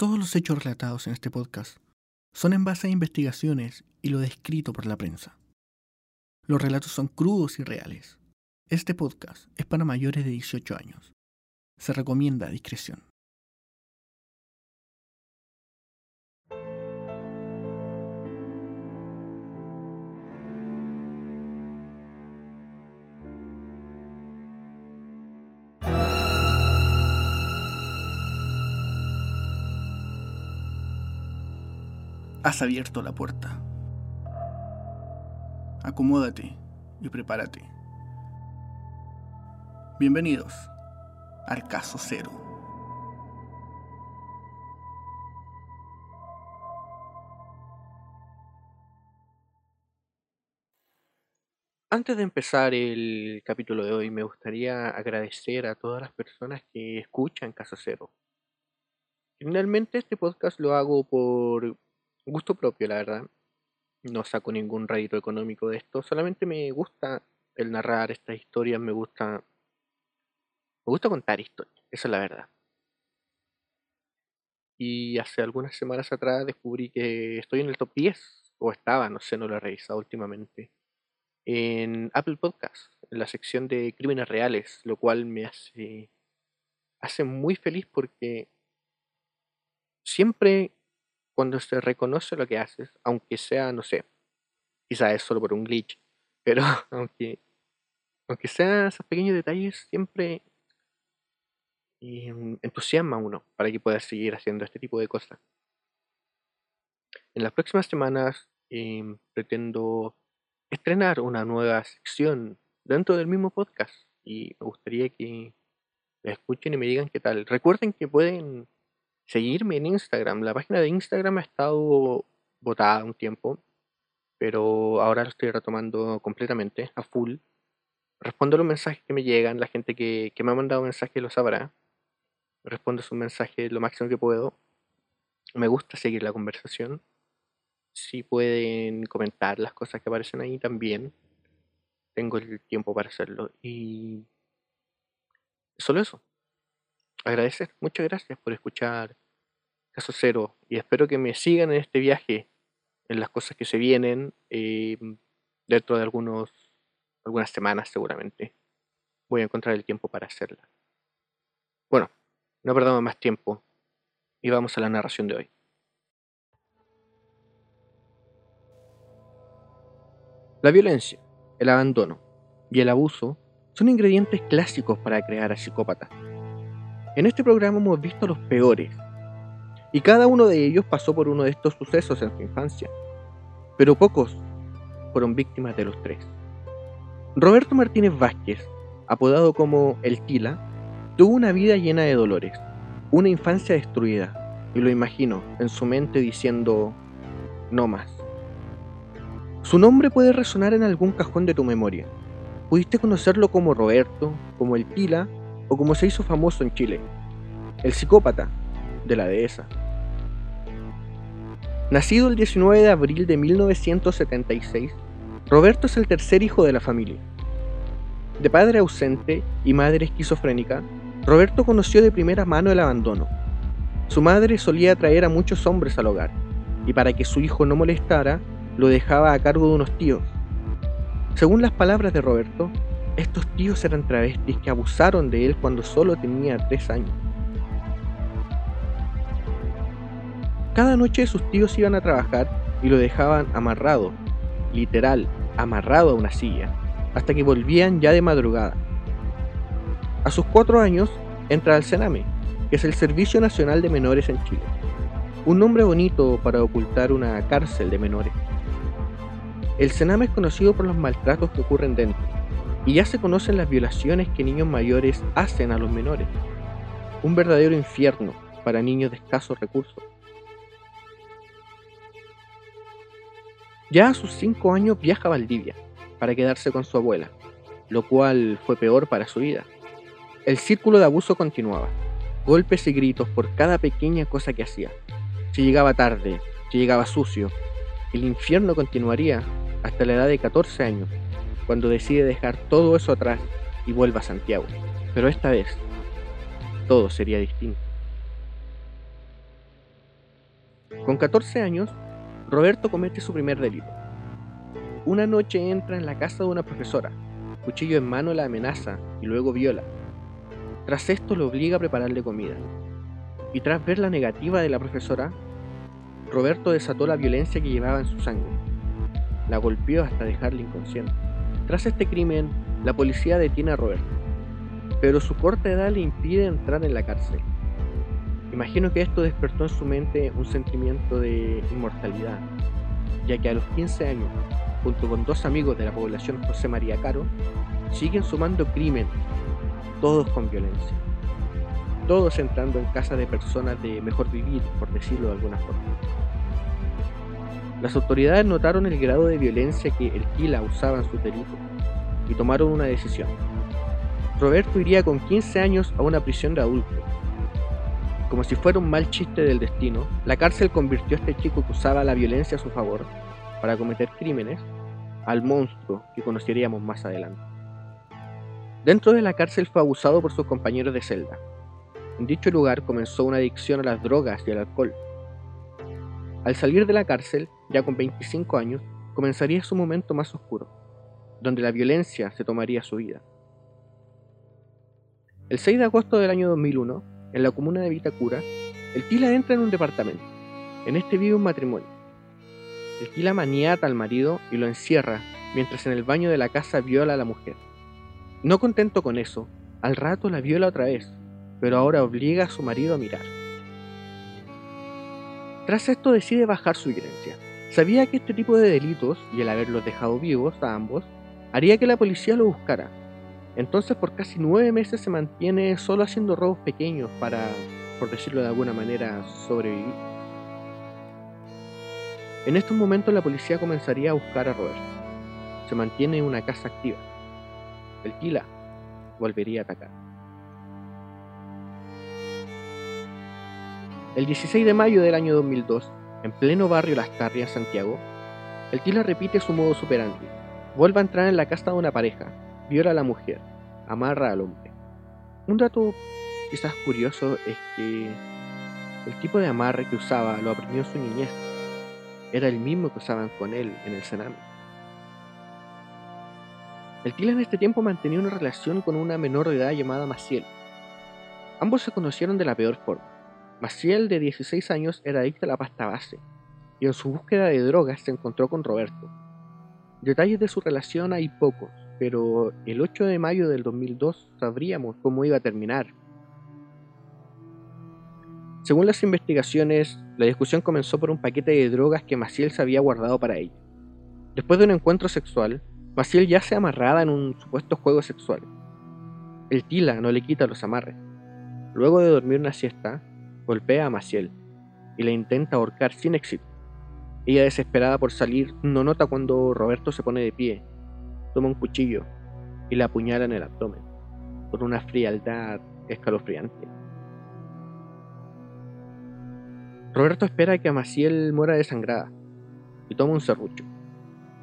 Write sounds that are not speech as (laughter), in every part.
Todos los hechos relatados en este podcast son en base a investigaciones y lo descrito por la prensa. Los relatos son crudos y reales. Este podcast es para mayores de 18 años. Se recomienda discreción. Has abierto la puerta. Acomódate y prepárate. Bienvenidos al caso cero. Antes de empezar el capítulo de hoy, me gustaría agradecer a todas las personas que escuchan Caso Cero. Finalmente este podcast lo hago por gusto propio, la verdad. No saco ningún rédito económico de esto, solamente me gusta el narrar estas historias, me gusta me gusta contar historias, esa es la verdad. Y hace algunas semanas atrás descubrí que estoy en el top 10, o estaba, no sé, no lo he revisado últimamente, en Apple Podcast, en la sección de crímenes reales, lo cual me hace, hace muy feliz porque siempre cuando se reconoce lo que haces, aunque sea, no sé, quizás es solo por un glitch, pero (laughs) aunque, aunque sean esos pequeños detalles, siempre em, entusiasma a uno para que pueda seguir haciendo este tipo de cosas. En las próximas semanas em, pretendo estrenar una nueva sección dentro del mismo podcast y me gustaría que la escuchen y me digan qué tal. Recuerden que pueden seguirme en Instagram. La página de Instagram ha estado botada un tiempo, pero ahora lo estoy retomando completamente, a full. Respondo los mensajes que me llegan, la gente que, me ha mandado mensajes lo sabrá. Respondo sus mensajes lo máximo que puedo. Me gusta seguir la conversación. Si pueden comentar las cosas que aparecen ahí también, tengo el tiempo para hacerlo. Y solo eso agradecer. Muchas gracias por escuchar Cero y espero que me sigan en este viaje, en las cosas que se vienen, eh, dentro de algunos, algunas semanas seguramente. Voy a encontrar el tiempo para hacerla. Bueno, no perdamos más tiempo y vamos a la narración de hoy. La violencia, el abandono y el abuso son ingredientes clásicos para crear a psicópatas. En este programa hemos visto los peores, y cada uno de ellos pasó por uno de estos sucesos en su infancia, pero pocos fueron víctimas de los tres. Roberto Martínez Vázquez, apodado como El Tila, tuvo una vida llena de dolores, una infancia destruida, y lo imagino en su mente diciendo, no más. Su nombre puede resonar en algún cajón de tu memoria. Pudiste conocerlo como Roberto, como El Tila o como se hizo famoso en Chile, el psicópata de la dehesa. Nacido el 19 de abril de 1976, Roberto es el tercer hijo de la familia. De padre ausente y madre esquizofrénica, Roberto conoció de primera mano el abandono. Su madre solía traer a muchos hombres al hogar, y para que su hijo no molestara, lo dejaba a cargo de unos tíos. Según las palabras de Roberto, estos tíos eran travestis que abusaron de él cuando solo tenía tres años. Cada noche sus tíos iban a trabajar y lo dejaban amarrado, literal, amarrado a una silla, hasta que volvían ya de madrugada. A sus cuatro años entra al Sename, que es el Servicio Nacional de Menores en Chile. Un nombre bonito para ocultar una cárcel de menores. El Sename es conocido por los maltratos que ocurren dentro, y ya se conocen las violaciones que niños mayores hacen a los menores. Un verdadero infierno para niños de escasos recursos. Ya a sus 5 años viaja a Valdivia para quedarse con su abuela, lo cual fue peor para su vida. El círculo de abuso continuaba, golpes y gritos por cada pequeña cosa que hacía. Si llegaba tarde, si llegaba sucio, el infierno continuaría hasta la edad de 14 años, cuando decide dejar todo eso atrás y vuelva a Santiago. Pero esta vez, todo sería distinto. Con 14 años, Roberto comete su primer delito. Una noche entra en la casa de una profesora, cuchillo en mano la amenaza y luego viola. Tras esto lo obliga a prepararle comida. Y tras ver la negativa de la profesora, Roberto desató la violencia que llevaba en su sangre. La golpeó hasta dejarla inconsciente. Tras este crimen, la policía detiene a Roberto, pero su corta edad le impide entrar en la cárcel. Imagino que esto despertó en su mente un sentimiento de inmortalidad, ya que a los 15 años, junto con dos amigos de la población José María Caro, siguen sumando crimen, todos con violencia, todos entrando en casa de personas de mejor vivir, por decirlo de alguna forma. Las autoridades notaron el grado de violencia que el Kila usaba en sus delitos y tomaron una decisión. Roberto iría con 15 años a una prisión de adultos. Como si fuera un mal chiste del destino, la cárcel convirtió a este chico que usaba la violencia a su favor para cometer crímenes al monstruo que conoceríamos más adelante. Dentro de la cárcel fue abusado por sus compañeros de celda. En dicho lugar comenzó una adicción a las drogas y al alcohol. Al salir de la cárcel, ya con 25 años, comenzaría su momento más oscuro, donde la violencia se tomaría su vida. El 6 de agosto del año 2001, en la comuna de Vitacura, el Tila entra en un departamento. En este vive un matrimonio. El Tila maniata al marido y lo encierra, mientras en el baño de la casa viola a la mujer. No contento con eso, al rato la viola otra vez, pero ahora obliga a su marido a mirar. Tras esto decide bajar su violencia. Sabía que este tipo de delitos, y el haberlos dejado vivos a ambos, haría que la policía lo buscara. Entonces por casi nueve meses se mantiene solo haciendo robos pequeños para, por decirlo de alguna manera, sobrevivir. En estos momentos la policía comenzaría a buscar a Roberto. Se mantiene en una casa activa. El Kila volvería a atacar. El 16 de mayo del año 2002, en pleno barrio Las Tarrias, Santiago, el Tila repite su modo superante. Vuelve a entrar en la casa de una pareja, viola a la mujer, amarra al hombre. Un dato quizás curioso es que el tipo de amarre que usaba lo aprendió en su niñez. Era el mismo que usaban con él en el cename. El Tila en este tiempo mantenía una relación con una menor de edad llamada Maciel. Ambos se conocieron de la peor forma. Maciel, de 16 años, era adicta a la pasta base, y en su búsqueda de drogas se encontró con Roberto. Detalles de su relación hay pocos, pero el 8 de mayo del 2002 sabríamos cómo iba a terminar. Según las investigaciones, la discusión comenzó por un paquete de drogas que Maciel se había guardado para ella. Después de un encuentro sexual, Maciel ya se amarraba en un supuesto juego sexual. El Tila no le quita los amarres. Luego de dormir una siesta, golpea a Maciel y la intenta ahorcar sin éxito. Ella, desesperada por salir, no nota cuando Roberto se pone de pie, toma un cuchillo y la apuñala en el abdomen, con una frialdad escalofriante. Roberto espera que Maciel muera desangrada y toma un serrucho.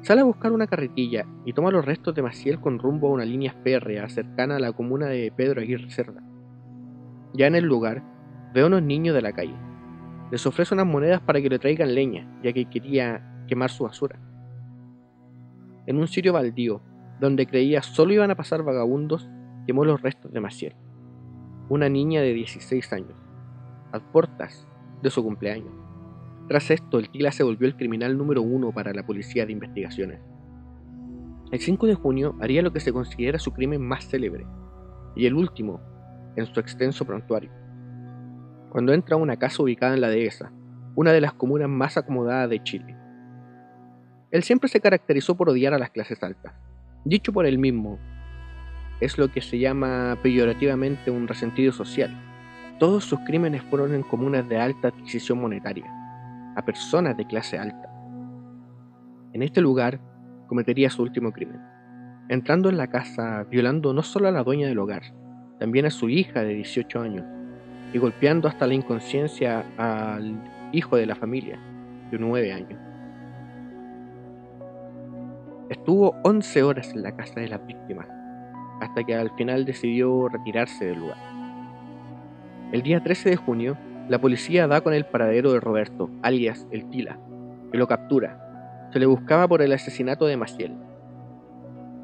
Sale a buscar una carretilla y toma los restos de Maciel con rumbo a una línea férrea cercana a la comuna de Pedro Aguirre Cerda. Ya en el lugar, ve a unos niños de la calle. Les ofrece unas monedas para que le traigan leña, ya que quería quemar su basura. En un sitio baldío, donde creía solo iban a pasar vagabundos, quemó los restos de Maciel, una niña de 16 años, a puertas de su cumpleaños. Tras esto, el Tila se volvió el criminal número uno para la policía de investigaciones. El 5 de junio haría lo que se considera su crimen más célebre, y el último en su extenso prontuario cuando entra a una casa ubicada en la dehesa, una de las comunas más acomodadas de Chile. Él siempre se caracterizó por odiar a las clases altas. Dicho por él mismo, es lo que se llama peyorativamente un resentido social. Todos sus crímenes fueron en comunas de alta adquisición monetaria, a personas de clase alta. En este lugar cometería su último crimen, entrando en la casa violando no solo a la dueña del hogar, también a su hija de 18 años, y golpeando hasta la inconsciencia al hijo de la familia, de 9 años. Estuvo 11 horas en la casa de las víctimas, hasta que al final decidió retirarse del lugar. El día 13 de junio, la policía da con el paradero de Roberto, alias el Tila, que lo captura. Se le buscaba por el asesinato de Maciel.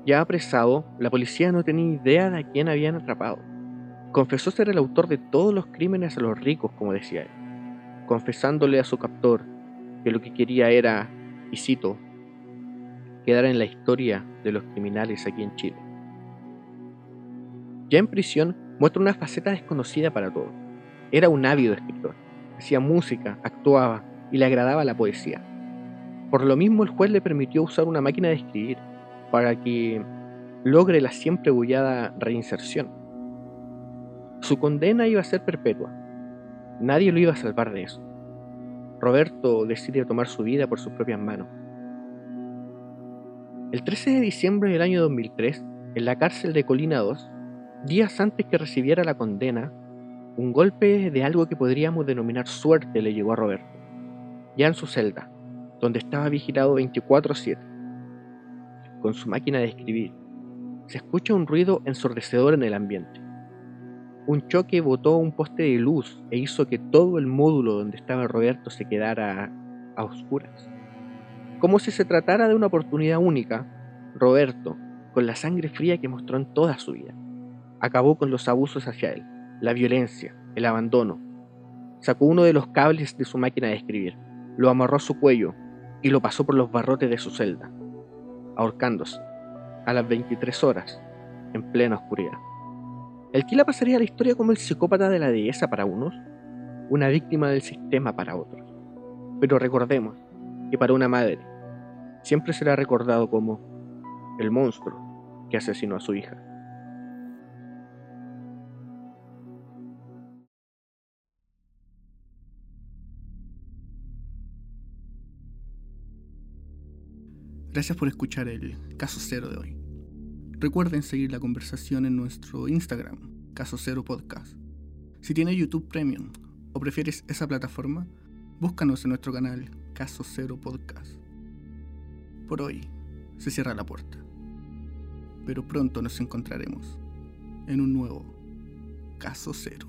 Ya apresado, la policía no tenía idea de a quién habían atrapado. Confesó ser el autor de todos los crímenes a los ricos, como decía él, confesándole a su captor que lo que quería era, y cito, quedar en la historia de los criminales aquí en Chile. Ya en prisión muestra una faceta desconocida para todos. Era un ávido escritor, hacía música, actuaba y le agradaba la poesía. Por lo mismo el juez le permitió usar una máquina de escribir para que logre la siempre bullada reinserción. Su condena iba a ser perpetua. Nadie lo iba a salvar de eso. Roberto decide tomar su vida por sus propias manos. El 13 de diciembre del año 2003, en la cárcel de Colina 2, días antes que recibiera la condena, un golpe de algo que podríamos denominar suerte le llegó a Roberto, ya en su celda, donde estaba vigilado 24/7. Con su máquina de escribir, se escucha un ruido ensordecedor en el ambiente. Un choque botó un poste de luz e hizo que todo el módulo donde estaba Roberto se quedara a oscuras. Como si se tratara de una oportunidad única, Roberto, con la sangre fría que mostró en toda su vida, acabó con los abusos hacia él, la violencia, el abandono. Sacó uno de los cables de su máquina de escribir, lo amarró a su cuello y lo pasó por los barrotes de su celda, ahorcándose a las 23 horas, en plena oscuridad. El Kila pasaría a la historia como el psicópata de la dehesa para unos, una víctima del sistema para otros. Pero recordemos que para una madre siempre será recordado como el monstruo que asesinó a su hija. Gracias por escuchar el caso cero de hoy. Recuerden seguir la conversación en nuestro Instagram, Caso Cero Podcast. Si tienes YouTube Premium o prefieres esa plataforma, búscanos en nuestro canal Caso Cero Podcast. Por hoy se cierra la puerta, pero pronto nos encontraremos en un nuevo Caso Cero.